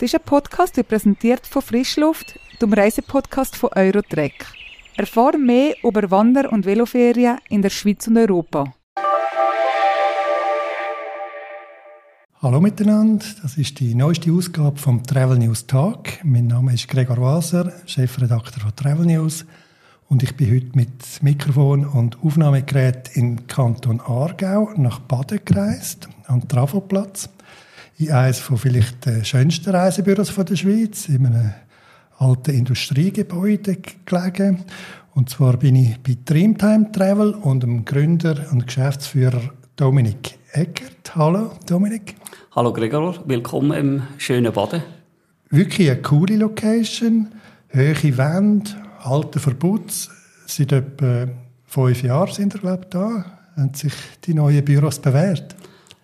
Das ist ein Podcast, der präsentiert von Frischluft, dem Reisepodcast von Eurotrek. Erfahre mehr über Wander- und Veloferien in der Schweiz und Europa. Hallo miteinander, das ist die neueste Ausgabe vom Travel News Tag. Mein Name ist Gregor Waser, Chefredakteur von Travel News und ich bin heute mit Mikrofon und Aufnahmegerät in Kanton Aargau nach Baden gereist, am Trafoplatz in eines von vielleicht den schönsten Reisebüros der Schweiz, in einem alten Industriegebäude gelegen. Und zwar bin ich bei Dreamtime Travel und dem Gründer und Geschäftsführer Dominik Eckert. Hallo Dominik. Hallo Gregor, willkommen im schönen Baden. Wirklich eine coole Location, hohe Wände, alter Verbutz. Seit etwa fünf Jahren sind wir, glaube ich, da. Haben sich die neuen Büros bewährt?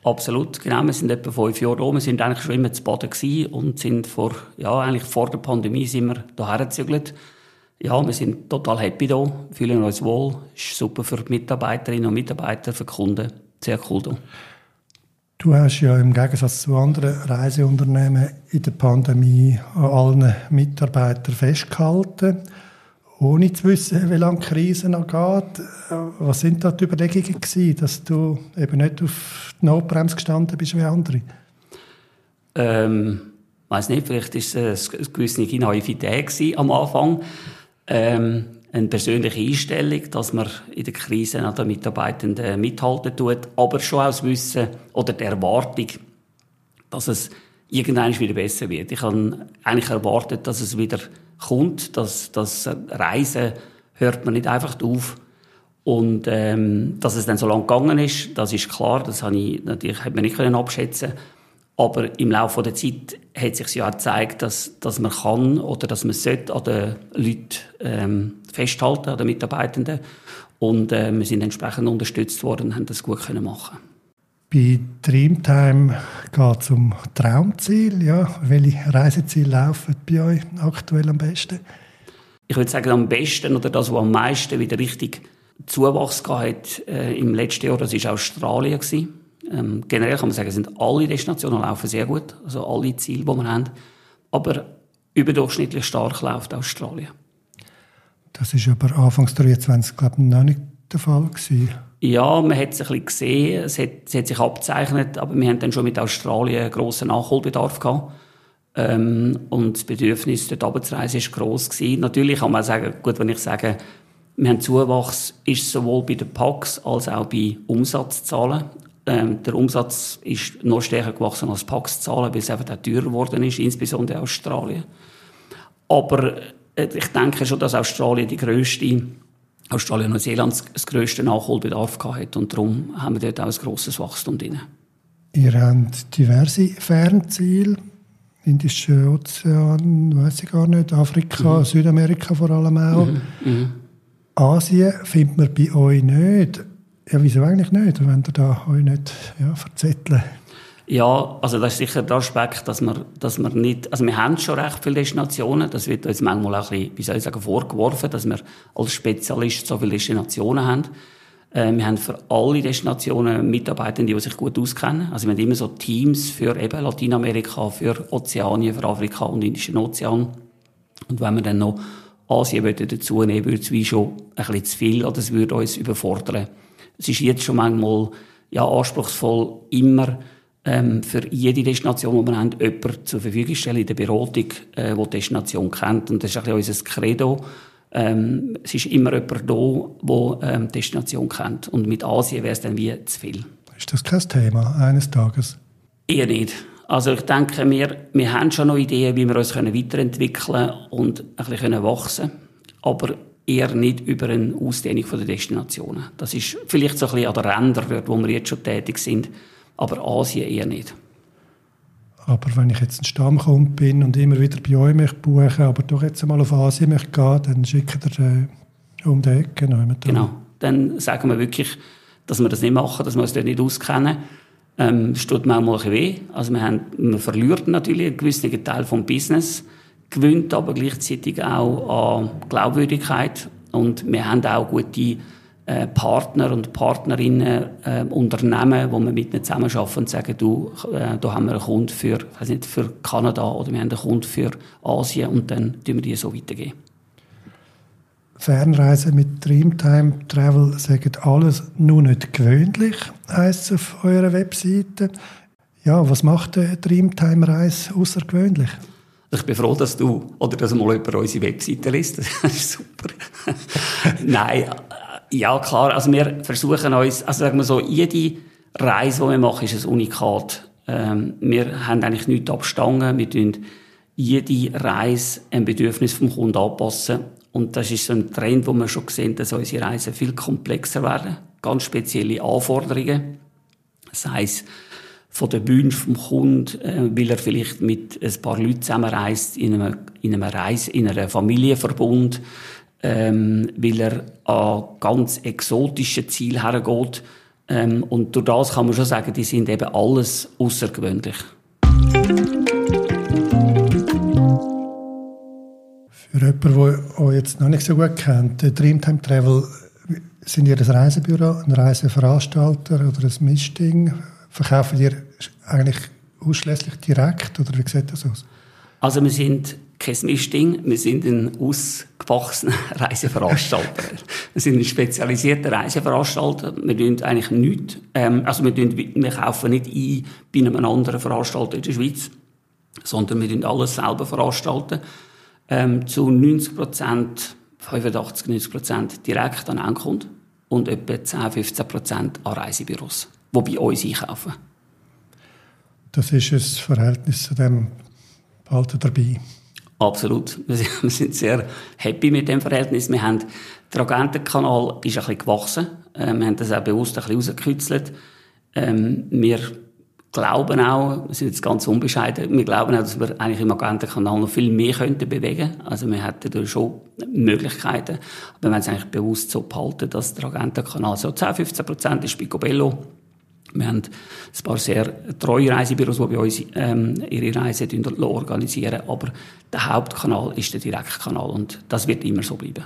Absolut, genau. Wir sind etwa fünf Jahre da. Wir sind eigentlich schon immer zu Baden gewesen und sind vor, ja, eigentlich vor der Pandemie sind wir hierher gezügelt. Ja, wir sind total happy hier, fühlen uns wohl. Ist super für die Mitarbeiterinnen und Mitarbeiter, für die Kunden. Sehr cool hier. Du hast ja im Gegensatz zu anderen Reiseunternehmen in der Pandemie an allen Mitarbeitern festgehalten ohne zu wissen, wie lange die Krise noch geht. Was sind da die Überlegungen gewesen, dass du eben nicht auf die Notbremse gestanden bist wie andere? Ähm, weiß nicht, vielleicht ist es eine gewisse Naivität am Anfang. Ähm, eine persönliche Einstellung, dass man in der Krise an den Mitarbeitenden mithalten tut, aber schon aus Wissen oder der Erwartung, dass es irgendwann wieder besser wird. Ich habe eigentlich erwartet, dass es wieder kommt. Das, das Reisen hört man nicht einfach auf. Und ähm, dass es dann so lange gegangen ist, das ist klar. Das habe ich natürlich hat man nicht können abschätzen. Aber im Laufe der Zeit hat sich ja auch gezeigt, dass, dass man kann oder dass man sollte an den Leuten ähm, festhalten, an den Mitarbeitenden. Und äh, wir sind entsprechend unterstützt worden und haben das gut können machen. Bei Dreamtime geht es um Traumziel. Ja. Welche Reiseziele laufen bei euch aktuell am besten? Ich würde sagen, am besten oder das, was am meisten wieder richtig Zuwachs hat äh, im letzten Jahr, das war Australien. Ähm, generell kann man sagen, sind alle Destinationen laufen sehr gut, also alle Ziele, die wir haben. Aber überdurchschnittlich stark läuft Australien. Das ist aber Anfangs 2023, glaube ich, noch nicht der Fall gewesen. Ja, man hat es ein bisschen gesehen, es hat, es hat sich abgezeichnet, aber wir haben dann schon mit Australien einen grossen Nachholbedarf gehabt. Ähm, und das Bedürfnis, dort runterzureisen, war gross. Gewesen. Natürlich kann man sagen, gut, wenn ich sage, wir haben Zuwachs, ist sowohl bei den Packs als auch bei Umsatzzahlen. Ähm, der Umsatz ist noch stärker gewachsen als Packszahlen, weil es einfach auch teurer geworden ist, insbesondere in Australien. Aber äh, ich denke schon, dass Australien die grösste Australien und Neuseeland das grösste Nachholbedarf hatte und darum haben wir dort auch ein grosses Wachstum drin. Ihr habt diverse Fernziele, Indischer Ozean, weiß ich gar nicht, Afrika, mhm. Südamerika vor allem auch. Mhm. Mhm. Asien findet man bei euch nicht. Ja, wieso eigentlich nicht, wenn ihr da euch nicht ja, verzetteln? Ja, also das ist sicher der Aspekt, dass wir, dass wir nicht, also wir haben schon recht viele Destinationen, das wird uns manchmal auch ein bisschen, wie soll ich sagen, vorgeworfen, dass wir als Spezialist so viele Destinationen haben. Äh, wir haben für alle Destinationen Mitarbeiter, die sich gut auskennen. Also wir haben immer so Teams für eben Lateinamerika, für Ozeanien, für Afrika und Indischen Ozean. Und wenn wir dann noch Asien dazu nehmen, würde es wie schon ein bisschen zu viel oder es würde uns überfordern. Es ist jetzt schon manchmal ja, anspruchsvoll, immer ähm, für jede Destination, die wir haben, jemanden zur Verfügung stellen in der Beratung, äh, die Destination kennt. Und das ist ein bisschen unser Credo. Ähm, es ist immer jemand da, der ähm, die Destination kennt. Und mit Asien wäre es dann wie zu viel. Ist das kein Thema eines Tages? Eher nicht. Also ich denke, wir, wir haben schon noch Ideen, wie wir uns können weiterentwickeln und ein bisschen wachsen können. Aber eher nicht über eine Ausdehnung der Destinationen. Das ist vielleicht so ein bisschen an den Rändern, wo wir jetzt schon tätig sind aber Asien eher nicht. Aber wenn ich jetzt ein Stammkunde bin und immer wieder bei euch möchte buchen, aber doch jetzt einmal auf Asien möchte gehen, dann schickt ihr äh, um die Ecke. Genau, dann sagen wir wirklich, dass wir das nicht machen, dass wir uns dort nicht auskennen. Ähm, es tut manchmal ein weh. Also wir haben, man verliert natürlich einen gewissen Teil vom Business, gewinnt aber gleichzeitig auch an Glaubwürdigkeit und wir haben auch gute äh, Partner und Partnerinnen, äh, Unternehmen, wo wir mit ihnen zusammenarbeiten und sagen, du, äh, da haben wir einen Kunden für, weiß nicht, für Kanada oder wir haben einen Kunden für Asien und dann tun wir die so weitergeben. Fernreisen mit Dreamtime Travel sagen alles nur nicht gewöhnlich, heisst es auf eurer Webseite. Ja, was macht eine Dreamtime-Reise außergewöhnlich? Ich bin froh, dass du oder dass mal über unsere Webseite liest. Das ist super. Nein, ja klar. Also wir versuchen uns, also sagen wir so, jede Reise, die wir machen, ist ein Unikat. Ähm, wir haben eigentlich nichts abstangen. Wir tun jede Reise ein Bedürfnis vom Kunden anpassen. Und das ist so ein Trend, wo wir schon gesehen dass unsere Reisen viel komplexer werden. Ganz spezielle Anforderungen. Das heisst, von den Wünschen vom Kunden, äh, weil er vielleicht mit ein paar Leuten zusammenreist, in einem, in einem Reise, in einem Familienverbund, ähm, weil er an ganz exotische Ziele hergeht. Ähm, und durch das kann man schon sagen, die sind eben alles außergewöhnlich. Für jemanden, der euch jetzt noch nicht so gut kennt, Dreamtime Travel, sind ihr ein Reisebüro, ein Reiseveranstalter oder ein Mischding? Verkaufen ihr eigentlich ausschließlich direkt oder wie sieht das aus? Also wir sind kein Mischding, wir sind ein ausgewachsener Reiseveranstalter. wir sind ein spezialisierter Reiseveranstalter. Wir tun eigentlich nichts, ähm, also wir, tun, wir kaufen nicht ein bei einem anderen Veranstalter in der Schweiz, sondern wir tun alles selber veranstalten ähm, zu 90 Prozent, 85, 90 Prozent direkt an Endkunden und etwa 10, 15 Prozent an Reisebüros, die bei uns einkaufen. Das ist ein Verhältnis zu dem Behalten dabei. Absolut. Wir sind sehr happy mit dem Verhältnis. Wir haben, der Agentenkanal ist ein bisschen gewachsen. Ähm, wir haben das auch bewusst ein bisschen rausgekürzelt. Ähm, wir glauben auch, wir sind jetzt ganz unbescheiden, wir glauben auch, dass wir eigentlich im Agentenkanal noch viel mehr könnten bewegen. Also wir hätten da schon Möglichkeiten. Aber wir haben es eigentlich bewusst so behalten, dass der Agentenkanal so 10, 15 Prozent ist Picobello. Wir haben ein paar sehr treue Reisebüros, die bei uns ähm, ihre Reisen organisieren. Aber der Hauptkanal ist der Direktkanal und das wird immer so bleiben.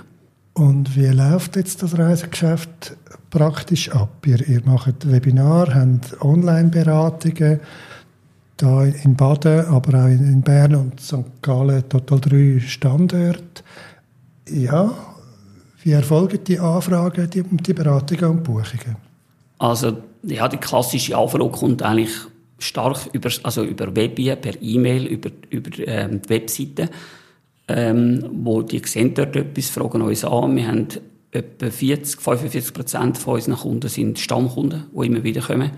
Und wie läuft jetzt das Reisegeschäft praktisch ab? Ihr, ihr macht Webinar, habt Online-Beratungen, da in Baden, aber auch in Bern und St. Gallen total drei Standorte. Ja, wie erfolgen die Anfragen, die, die Beratungen und Buchungen? Also, ja, die klassische Anfrage kommt eigentlich stark über, also über Webien, per E-Mail, über, über ähm, die Webseite ähm, wo die sehen dort etwas, fragen uns an. Wir haben etwa 40, 45 Prozent von unseren Kunden sind Stammkunden, die immer wieder kommen,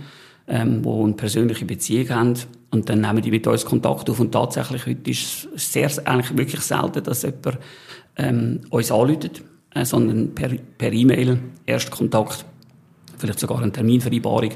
ähm, die eine persönliche Beziehung haben. Und dann nehmen die mit uns Kontakt auf. Und tatsächlich, heute ist es sehr, eigentlich wirklich selten, dass jemand ähm, uns anruft, äh, sondern per, per E-Mail, erst Kontakt, vielleicht sogar eine Terminvereinbarung.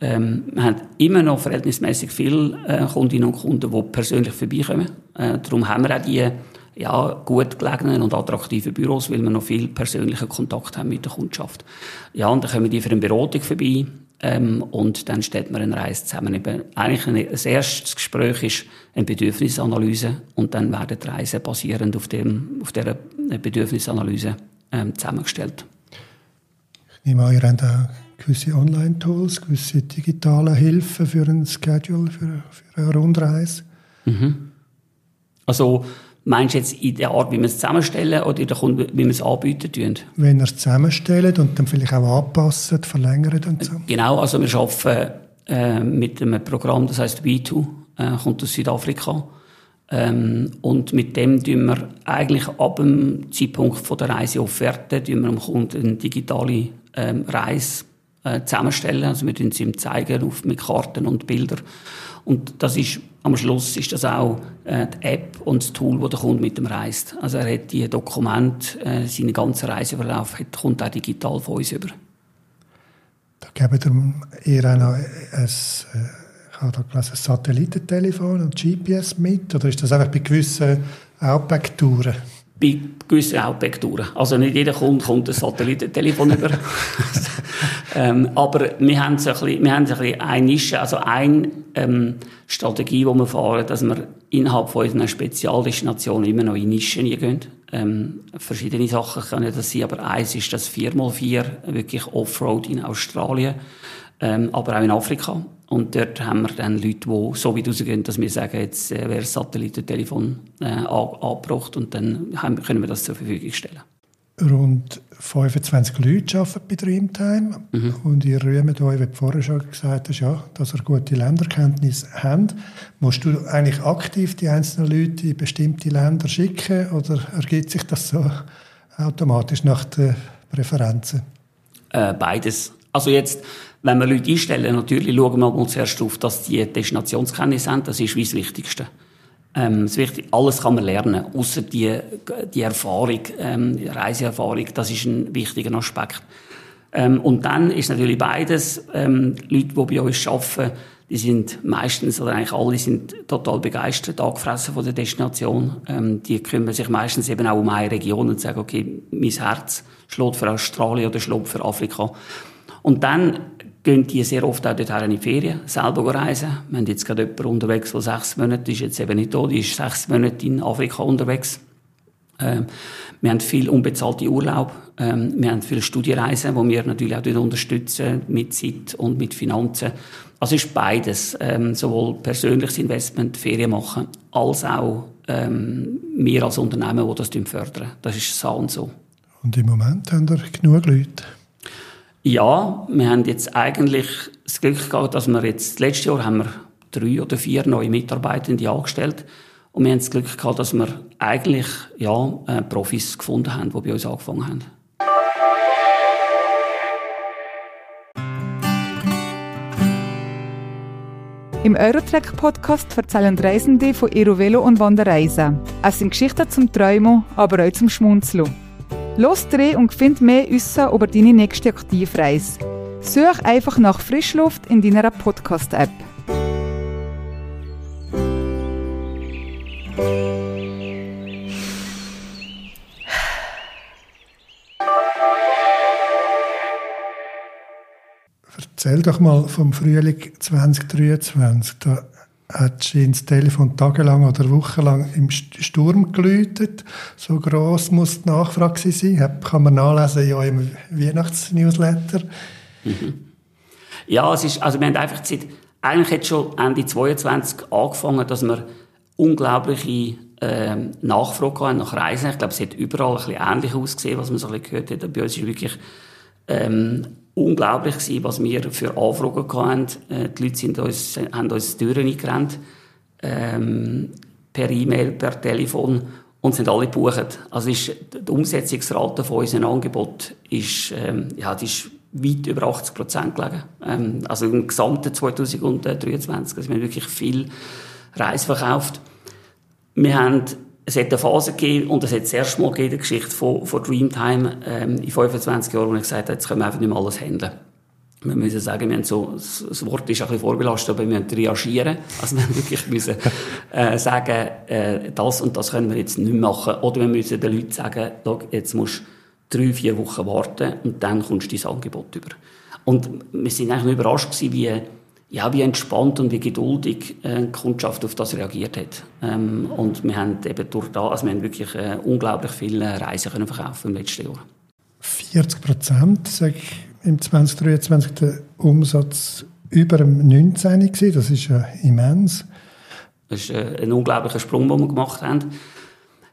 Ähm, wir haben immer noch verhältnismäßig viele äh, Kundinnen und Kunden, die persönlich vorbeikommen. Äh, darum haben wir auch die ja, gut gelegenen und attraktiven Büros, weil wir noch viel persönlichen Kontakt haben mit der Kundschaft. Ja, und dann kommen die für eine Beratung vorbei ähm, und dann stellt man eine Reise zusammen. Eben, eigentlich ein, das erste Gespräch ist eine Bedürfnisanalyse und dann werden die Reisen basierend auf, dem, auf dieser Bedürfnisanalyse ähm, zusammengestellt. Ich nehme an, ihr habt auch gewisse Online-Tools, gewisse digitale Hilfen für ein Schedule, für, für eine Rundreise. Mhm. Also Meinst du jetzt in der Art, wie wir es zusammenstellen oder in der Kunde, wie wir es anbieten tun? Wenn wir es zusammenstellen und dann vielleicht auch anpassen, verlängern und so. Genau, also wir arbeiten äh, mit einem Programm, das heißt B2, äh, kommt aus Südafrika. Ähm, und mit dem tun wir eigentlich ab dem Zeitpunkt von der Reiseofferte tun wir dem Kunden eine digitale ähm, Reise äh, zusammenstellen. Also wir tun sie ihm zeigen auf, mit Karten und Bildern. Und das ist, am Schluss ist das auch äh, die App und das Tool, das der Kunde mit dem reist. Also er hat die Dokumente, äh, seinen ganzen Reiseverlauf, hat, kommt auch digital von uns über. Da geben ihr auch noch ein, äh, ich habe ein Satellitentelefon und GPS mit? Oder ist das einfach bei gewissen Outback-Touren? Bei gewissen Outback-Touren. Also nicht jeder Kunde kommt ein Satellitentelefon über. ähm, aber wir haben so ein bisschen, wir haben so ein bisschen eine Nische, also eine ähm, Strategie, die wir fahren, dass wir innerhalb von unseren Spezialdestinationen immer noch in Nischen gehen. Ähm, verschiedene Sachen können das sein, aber eins ist das 4x4, wirklich Offroad in Australien, ähm, aber auch in Afrika. Und dort haben wir dann Leute, die so weit rausgehen, dass wir sagen, jetzt äh, wäre das Satellitentelefon äh, angebracht und dann haben, können wir das zur Verfügung stellen. Rund 25 Leute arbeiten bei Dreamtime mhm. und ihr rühmt euch, wie du vorher schon gesagt hast, ja, dass ihr gute Länderkenntnisse habt. Musst du eigentlich aktiv die einzelnen Leute in bestimmte Länder schicken oder ergibt sich das so automatisch nach den Präferenzen? Äh, beides. Also jetzt, wenn wir Leute einstellen, natürlich schauen wir mal zuerst auf, dass die Destinationskenntnisse haben. Das ist wie das Wichtigste. Ähm, das Wichtige, alles kann man lernen, außer die, die Erfahrung, ähm, die Reiseerfahrung. Das ist ein wichtiger Aspekt. Ähm, und dann ist natürlich beides, ähm, Leute, die bei uns arbeiten, die sind meistens, oder eigentlich alle sind total begeistert, angefressen von der Destination. Ähm, die kümmern sich meistens eben auch um eine Region und sagen, okay, mein Herz schlägt für Australien oder schlägt für Afrika. Und dann gehen die sehr oft auch dorthin in die Ferien, selber reisen. Wir haben jetzt gerade jemanden unterwegs, der sechs Monate ist, jetzt eben nicht da, die ist sechs Monate in Afrika unterwegs. Ähm, wir haben viel unbezahlte Urlaub. Ähm, wir haben viele Studienreisen, die wir natürlich auch unterstützen mit Zeit und mit Finanzen. Also ist beides, ähm, sowohl persönliches Investment, Ferien machen, als auch ähm, wir als Unternehmen, die das fördern. Das ist so und so. Und im Moment haben wir genug Leute. Ja, wir haben jetzt eigentlich das Glück gehabt, dass wir jetzt, letztes Jahr haben wir drei oder vier neue Mitarbeitende angestellt. Und wir haben das Glück gehabt, dass wir eigentlich, ja, äh, Profis gefunden haben, die bei uns angefangen haben. Im Eurotrack-Podcast erzählen Reisende von ihrer Velo- und Wanderreisen. Es sind Geschichten zum Träumen, aber auch zum Schmunzeln. Los dreh und find mehr Wissen über deine nächste Aktivreise. Such einfach nach Frischluft in deiner Podcast-App. Erzähl doch mal vom Frühling 2023. Da hat ins Telefon tagelang oder wochenlang im Sturm geläutet. So gross muss die Nachfrage sein. Das kann man nachlesen ja im Weihnachtsnewsletter. Mhm. Ja, es ist, also wir haben einfach Zeit, eigentlich hat schon Ende 22 angefangen, dass wir unglaubliche ähm, Nachfrage haben nach Reisen. Ich glaube, es hat überall ein bisschen ähnlich ausgesehen, was man so ein bisschen gehört hat. Bei uns ist wirklich ähm, unglaublich gewesen, was wir für Anfragen hatten. Äh, die Leute sind uns, haben uns Türen eingerannt, ähm, per E-Mail, per Telefon und sind alle gebucht. Also ist, die Umsetzungsrate von unserem Angebot ist, ähm, ja, die ist weit über 80 Prozent gelegen. Ähm, also im gesamten 2023. Also wir haben wirklich viel Reis verkauft. Wir haben es hat eine Phase gegeben, und es hat das erste Mal gegeben, die Geschichte von, von Dreamtime, ähm, in 25 Jahren, wo ich gesagt habe, jetzt können wir einfach nicht mehr alles handeln. Wir müssen sagen, wir haben so, das Wort ist ein bisschen vorbelastet, aber wir müssen reagieren. Also wir wirklich müssen, äh, sagen, äh, das und das können wir jetzt nicht machen. Oder wir müssen den Leuten sagen, jetzt musst du drei, vier Wochen warten und dann kommst du dein Angebot über. Und wir sind eigentlich überrascht gewesen, wie, ja, wie entspannt und wie geduldig äh, die Kundschaft auf das reagiert hat. Ähm, und wir haben eben durch das, also wir haben wirklich äh, unglaublich viele Reisen können verkaufen im letzten Jahr. 40 Prozent, sage ich, im 2023 der Umsatz über dem 19 gewesen. Das ist ja immens. Das ist äh, ein unglaublicher Sprung, den wir gemacht haben.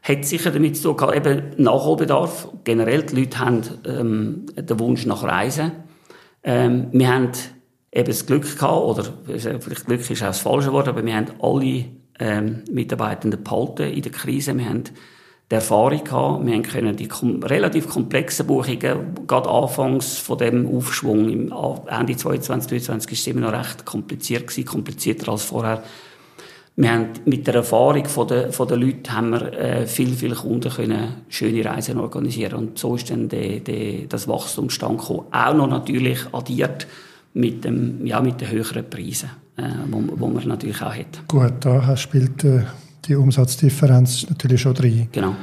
Hat sicher damit zu tun gehabt, eben Nachholbedarf. Generell, die Leute haben ähm, den Wunsch nach Reisen. Ähm, wir haben eben das Glück gehabt, oder vielleicht Glück ist auch das falsche Wort, aber wir haben alle ähm, Mitarbeitenden behalten in der Krise. Wir haben die Erfahrung gehabt, wir können die kom relativ komplexen Buchungen, gerade anfangs von dem Aufschwung im Ende 2022, 2023 ist es immer noch recht kompliziert gewesen, komplizierter als vorher. Wir haben mit der Erfahrung von der, von der Leute haben wir äh, viel, viele Kunden können schöne Reisen organisieren und so ist dann de, de, das Wachstum stand gekommen. Auch noch natürlich addiert mit, dem, ja, mit den höheren Preisen, äh, wo, wo man natürlich auch hat. Gut, da spielt äh, die Umsatzdifferenz natürlich schon drin. Genau.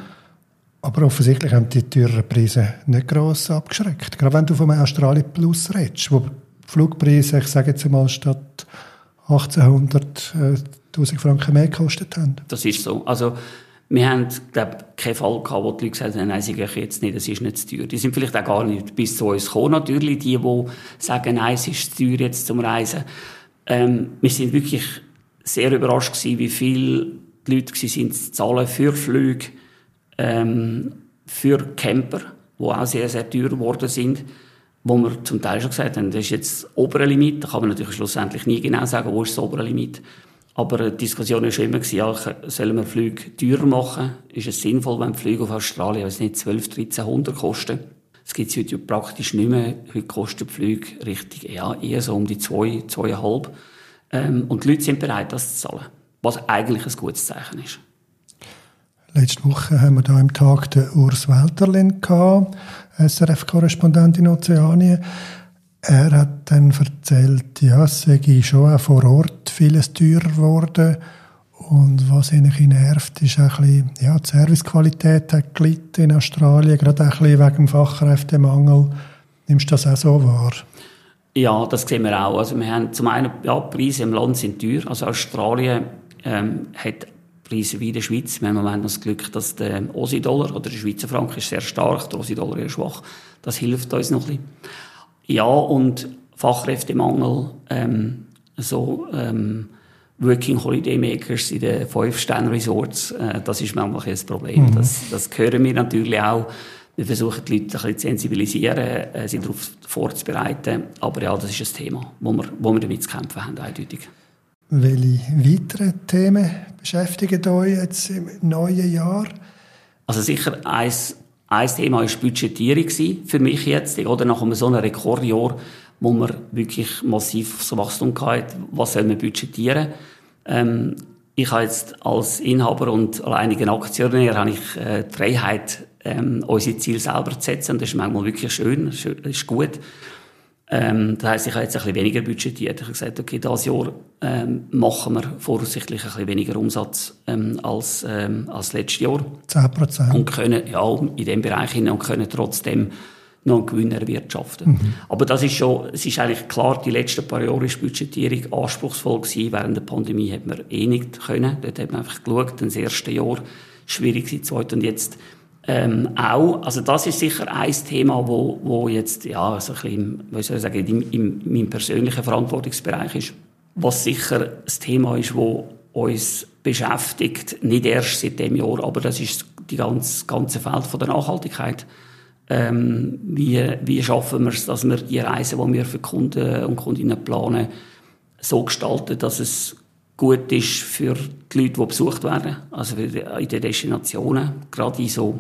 Aber offensichtlich haben die teuren Preise nicht gross abgeschreckt. Gerade wenn du vom Australien Plus redest, wo Flugpreise, ich sage jetzt mal, statt 1800 äh, 1000 Franken mehr gekostet haben. Das ist so. Also Wir haben, glaube keinen Fall gehabt, wo die Leute gesagt haben, nein, sie gehen jetzt nicht, es ist nicht zu teuer. Die sind vielleicht auch gar nicht bis zu uns gekommen, natürlich, die, die sagen, nein, es ist zu teuer jetzt zum Reisen. Ähm, wir sind wirklich sehr überrascht gewesen, wie viele Leute sind zu zahlen für Flüge, ähm, für Camper, die auch sehr, sehr teuer geworden sind, wo wir zum Teil schon gesagt haben, das ist jetzt das obere Limit, da kann man natürlich schlussendlich nie genau sagen, wo ist das obere Limit. Aber die Diskussion war schon immer, sollen wir Flüge teurer machen? Ist es sinnvoll, wenn Flüge auf Australien also nicht 12, 1300 kosten? Das gibt es heute praktisch nicht mehr. Heute kosten die Flüge richtig, ja, eher so um die 2, 2,5. Ähm, und die Leute sind bereit, das zu zahlen. Was eigentlich ein gutes Zeichen ist. Letzte Woche haben wir da im Tag den Urs Welterlin SRF-Korrespondent in Ozeanien. Er hat dann erzählt, ja, es sei schon auch vor Ort vieles teurer geworden. Und was ihn nervt, ist auch ein bisschen, ja, die Servicequalität hat gelitten in Australien, gerade auch ein bisschen wegen dem Fachkräftemangel. Nimmst du das auch so wahr? Ja, das sehen wir auch. Also wir haben zum einen, ja, die Preise im Land sind teuer. Also Australien ähm, hat Preise wie in der Schweiz. Wir haben im Moment das Glück, dass der Aussie-Dollar oder der Schweizer Franken ist sehr stark, der Aussie-Dollar eher schwach. Das hilft uns noch ein bisschen. Ja, und Fachkräftemangel, ähm, so ähm, Working Holiday Makers in den Fünf-Sterne-Resorts, äh, das ist manchmal ein Problem. Mhm. Das, das hören wir natürlich auch. Wir versuchen die Leute ein bisschen zu sensibilisieren, äh, sie darauf vorzubereiten. Aber ja, das ist ein Thema, wo wir, wo wir damit zu kämpfen haben, eindeutig. Welche weiteren Themen beschäftigen euch jetzt im neuen Jahr? Also sicher eins ein Thema war Budgetierung für mich jetzt, oder nach einem so einem Rekordjahr, wo man wirklich massiv aufs Wachstum hatte, was soll man budgetieren. Ähm, ich habe jetzt als Inhaber und alleinigen Aktionär habe ich äh, die Freiheit, ähm, unsere Ziele selber zu setzen. Das ist manchmal wirklich schön, das ist gut. Ähm, das heisst, ich habe jetzt ein bisschen weniger budgetiert. Ich habe gesagt, okay, dieses Jahr ähm, machen wir voraussichtlich ein bisschen weniger Umsatz ähm, als, ähm, als letztes Jahr. 10 Prozent. Und können, ja, in diesem Bereich hin und können trotzdem noch einen Gewinn erwirtschaften. Mhm. Aber das ist schon, es ist eigentlich klar, die letzten paar Jahre ist Budgetierung anspruchsvoll gewesen. Während der Pandemie hat man eh nicht können. Dort hat man einfach geschaut, das erste Jahr schwierig gewesen, zweit und jetzt ähm, auch, also das ist sicher ein Thema, wo, wo jetzt, ja, so ein bisschen, soll ich sagen, in, in, in meinem persönlichen Verantwortungsbereich ist. Was sicher ein Thema ist, wo uns beschäftigt, nicht erst seit dem Jahr, aber das ist die ganze, ganze Feld von der Nachhaltigkeit. Ähm, wie, wie schaffen wir es, dass wir die Reisen, die wir für Kunden und Kundinnen planen, so gestalten, dass es gut ist für die Leute, die besucht werden, also in den Destinationen, gerade in so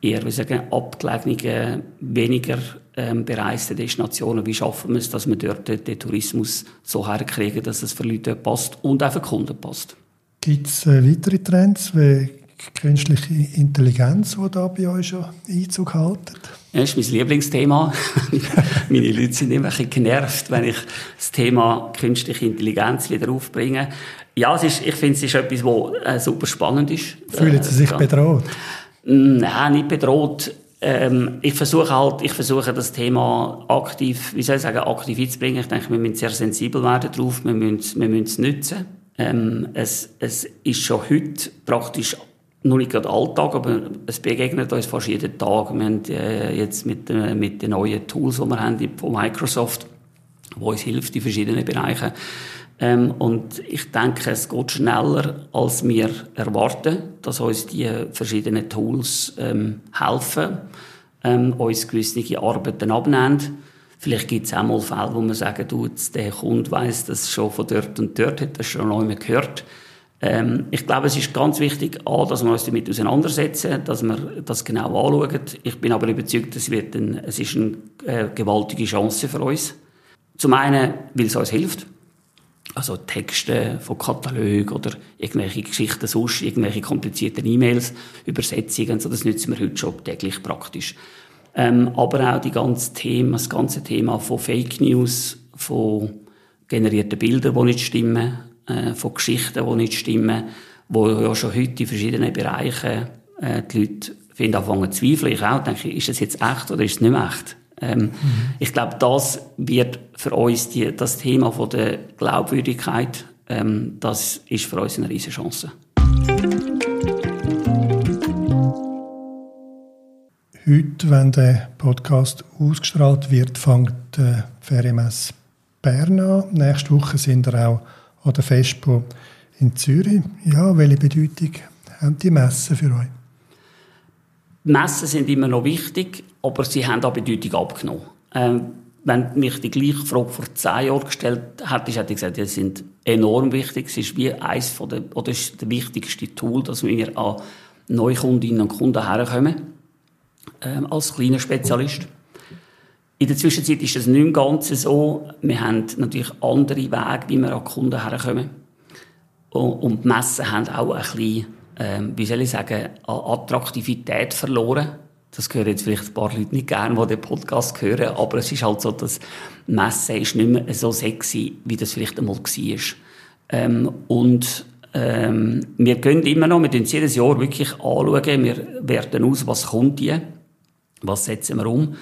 eher, wie abgelegenen, weniger ähm, bereisten Destinationen. Wie schaffen wir es, dass wir dort den, den Tourismus so herkriegen, dass es für Leute passt und auch für Kunden passt? Gibt es äh, weitere Trends wie künstliche Intelligenz, die da bei euch schon Einzug halten? Das ist mein Lieblingsthema. Meine Leute sind immer ein bisschen genervt, wenn ich das Thema künstliche Intelligenz wieder aufbringe. Ja, es ist, ich finde, es ist etwas, das äh, super spannend ist. Fühlen Sie sich äh, bedroht? Nein, nicht bedroht. Ähm, ich versuche halt, ich versuche das Thema aktiv, wie soll ich sagen, aktiv einzubringen. Ich denke, wir müssen sehr sensibel werden darauf, wir müssen, wir müssen es nutzen. Ähm, es, es ist schon heute praktisch noch nicht gerade Alltag, aber es begegnet uns fast jeden Tag. Wir haben äh, jetzt mit, äh, mit den neuen Tools, die wir haben von Microsoft, wo uns hilft in verschiedenen Bereichen. Ähm, und ich denke, es geht schneller, als wir erwarten, dass uns die verschiedenen Tools ähm, helfen, ähm, uns gewisse Arbeiten abnehmen. Vielleicht gibt es auch mal Fälle, wo man sagen, du, der Kunde weiss, dass schon von dort und dort hat das schon nicht gehört. Ähm, ich glaube, es ist ganz wichtig, A, dass wir uns damit auseinandersetzen, dass wir das genau anschauen. Ich bin aber überzeugt, es, wird ein, es ist eine äh, gewaltige Chance für uns. Zum einen, weil es uns hilft. Also Texte von Katalogen oder irgendwelche Geschichten sonst, irgendwelche komplizierten E-Mails, Übersetzungen, so, das nutzen wir heute schon täglich praktisch. Ähm, aber auch die ganze Thema, das ganze Thema von Fake News, von generierten Bildern, die nicht stimmen, äh, von Geschichten, die nicht stimmen, wo ja schon heute in verschiedenen Bereichen äh, die Leute finden, anfangen zu zweifeln. Ich auch denke, ist das jetzt echt oder ist es nicht echt? Ähm, mhm. Ich glaube, das wird für uns die, das Thema von der Glaubwürdigkeit, ähm, das ist für uns eine riesige Chance. Heute, wenn der Podcast ausgestrahlt wird, fängt die Ferienmesse Bern an. Nächste Woche sind wir auch an der Fespo in Zürich. Ja, welche Bedeutung haben die Messen für euch? Messen sind immer noch wichtig, aber sie haben auch Bedeutung abgenommen. Ähm, wenn mich die gleiche Frage vor zehn Jahren gestellt hätte, hätte ich gesagt, die sind enorm wichtig. Es ist wie eines von der, oder ist der wichtigste Tool, dass wir an Neukundinnen und Kunden herkommen, ähm, als kleiner Spezialist. In der Zwischenzeit ist das nicht im Ganzen so. Wir haben natürlich andere Wege, wie wir an Kunden herkommen. Und die Messen haben auch ein bisschen, ähm, wie soll ich sagen, an Attraktivität verloren. Das hören jetzt vielleicht ein paar Leute nicht gerne, die den Podcast hören, aber es ist halt so, dass Messen nicht mehr so sexy, wie das vielleicht einmal war. Ähm, und ähm, wir gehen immer noch, wir uns jedes Jahr wirklich anschauen, wir werten aus, was kommt hier, was setzen wir um.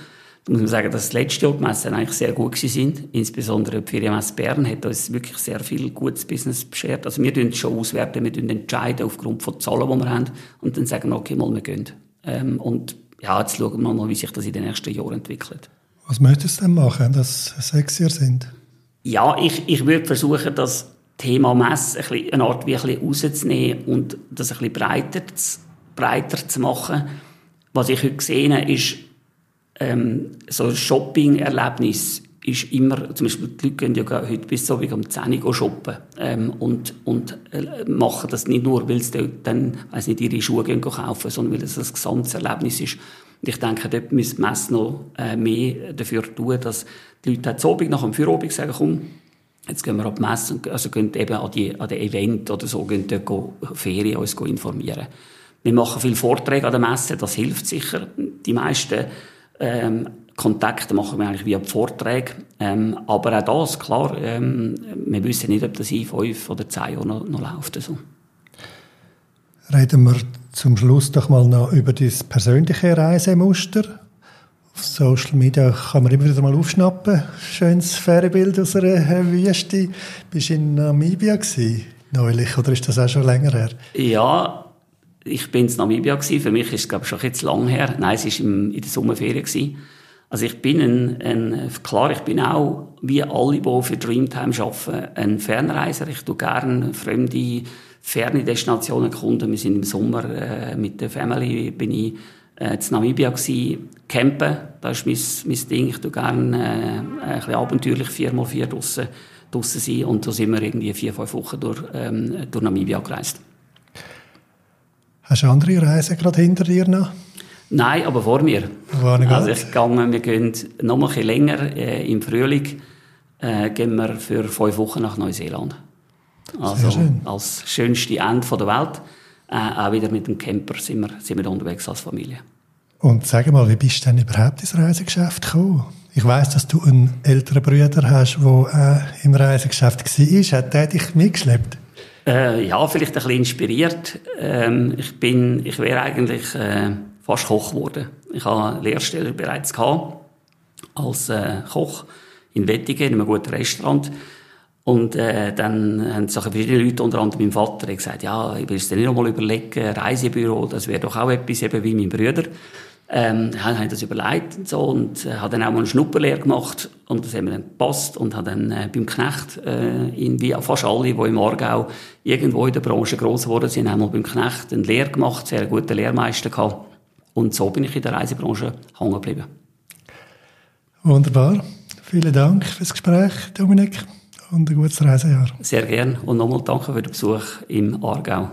Muss man sagen, dass das letzte Jahr die Messen eigentlich sehr gut sind. Insbesondere die Ferienmesse Bern hat uns wirklich sehr viel gutes Business beschert. Also wir tun schon auswerten, wir entscheiden aufgrund von Zahlen, die wir haben und dann sagen wir, okay, mal, wir gehen. Ähm, und ja, jetzt schauen wir mal, wie sich das in den nächsten Jahren entwickelt. Was möchtest du denn machen, dass es sexier sind? Ja, ich, ich würde versuchen, das Thema Mess ein bisschen, eine Art wie ein bisschen rauszunehmen und das ein bisschen breiter zu, breiter zu machen. Was ich heute gesehen habe, ist, ähm, so ein Shopping-Erlebnis ist immer, zum Beispiel die Leute gehen ja heute bis wie um 10 Uhr shoppen ähm, und, und äh, machen das nicht nur, weil sie dann, weiss nicht, ihre Schuhe gehen kaufen, sondern weil es ein gesamtes Erlebnis ist. Und ich denke, dort müssen die Messe noch äh, mehr dafür tun, dass die Leute heute Abend nach dem Feierabend sagen, komm, jetzt gehen wir ab die Messe, also gehen eben an die, an die Event oder so, gehen dort go, Ferien uns go informieren. Wir machen viele Vorträge an der Messe, das hilft sicher. Die meisten ähm, Kontakte machen wir eigentlich via Vorträge. Ähm, aber auch das, klar, ähm, wir wissen nicht, ob das in fünf oder zehn Jahren noch, noch läuft. Also. Reden wir zum Schluss doch mal noch über das persönliche Reisemuster. Auf Social Media kann man immer wieder mal aufschnappen. Schönes Ferienbild aus einer Wüste. Bist du in Namibia gewesen, neulich, oder ist das auch schon länger her? Ja, ich bin in Namibia gewesen. Für mich ist es, glaube ich, schon jetzt lang her. Nein, es war in der Sommerferien gewesen. Also ich bin ein, ein, klar, ich bin auch, wie alle, die für Dreamtime arbeiten, ein Fernreiser. Ich tue gerne fremde, ferne Destinationen kunden. Wir sind im Sommer äh, mit der Family, bin ich äh, in Namibia gewesen, campen. Das ist mein, mein Ding. Ich tue gerne äh, ein bisschen abenteuerlich viermal vier draussen, draussen sein. Und da sind wir irgendwie vier, fünf Wochen durch, ähm, durch Namibia gereist. Hast du andere Reisen gerade hinter dir noch? Nein, aber vor mir. Also ich gehe, wir gehen noch ein bisschen länger. Äh, Im Frühling äh, gehen wir für fünf Wochen nach Neuseeland. Also schön. als schönste Ende der Welt. Äh, auch wieder mit dem Camper sind wir, sind wir unterwegs als Familie. Und sag mal, wie bist du denn überhaupt ins Reisegeschäft gekommen? Ich weiss, dass du einen älteren Bruder hast, der äh, im Reisegeschäft war. Hat der dich mitgeschleppt? Äh, ja, vielleicht ein bisschen inspiriert. Ähm, ich bin, ich wäre eigentlich äh, fast Koch geworden. Ich habe eine Lehrstelle bereits gehabt, als äh, Koch in Wettigen, in einem guten Restaurant. Und äh, dann haben sich verschiedene Leute, unter anderem mein Vater, gesagt, ja, ich will es dir nicht einmal überlegen, Reisebüro, das wäre doch auch etwas, eben wie mein Bruder. Ähm, habe das überlegt und so und äh, habe dann auch mal eine Schnupperlehre gemacht und das hat mir dann gepasst und habe dann äh, beim Knecht, äh, in, wie fast alle, die im Aargau irgendwo in der Branche gross geworden sind, haben mal beim Knecht eine Lehre gemacht, sehr gute Lehrmeister gehabt und so bin ich in der Reisebranche hängen geblieben. Wunderbar. Vielen Dank fürs Gespräch, Dominik, und ein gutes Reisejahr. Sehr gern und nochmal danke für den Besuch im Aargau.